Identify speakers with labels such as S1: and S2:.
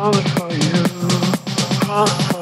S1: falling for you.